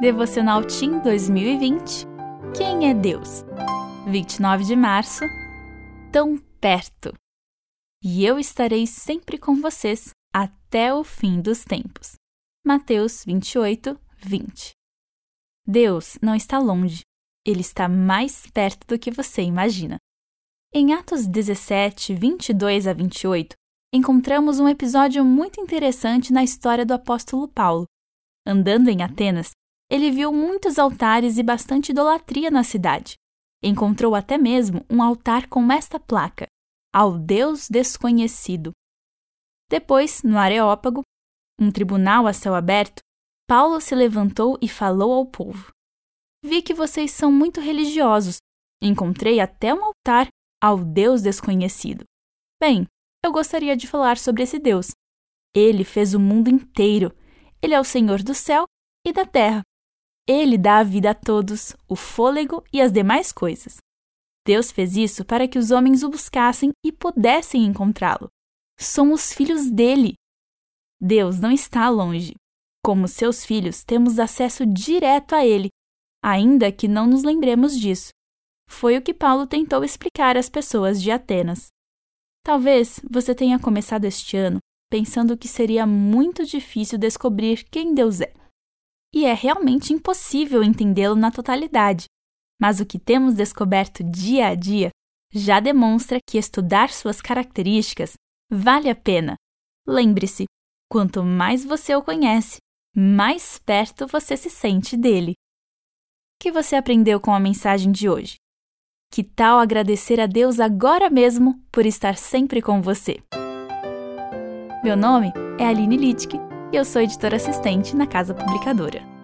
Devocional Team 2020 Quem é Deus? 29 de março Tão perto. E eu estarei sempre com vocês até o fim dos tempos. Mateus 28, 20. Deus não está longe, ele está mais perto do que você imagina. Em Atos 17, 22 a 28, encontramos um episódio muito interessante na história do apóstolo Paulo. Andando em Atenas, ele viu muitos altares e bastante idolatria na cidade. Encontrou até mesmo um altar com esta placa: Ao Deus Desconhecido. Depois, no Areópago, um tribunal a céu aberto, Paulo se levantou e falou ao povo: Vi que vocês são muito religiosos. Encontrei até um altar ao Deus desconhecido. Bem, eu gostaria de falar sobre esse Deus. Ele fez o mundo inteiro. Ele é o Senhor do céu e da terra. Ele dá a vida a todos, o fôlego e as demais coisas. Deus fez isso para que os homens o buscassem e pudessem encontrá-lo. Somos filhos dele. Deus não está longe. Como seus filhos, temos acesso direto a ele, ainda que não nos lembremos disso. Foi o que Paulo tentou explicar às pessoas de Atenas. Talvez você tenha começado este ano pensando que seria muito difícil descobrir quem Deus é e é realmente impossível entendê-lo na totalidade. Mas o que temos descoberto dia a dia já demonstra que estudar suas características vale a pena. Lembre-se, quanto mais você o conhece, mais perto você se sente dele. O que você aprendeu com a mensagem de hoje? Que tal agradecer a Deus agora mesmo por estar sempre com você? Meu nome é Aline Littke eu sou editora assistente na Casa Publicadora.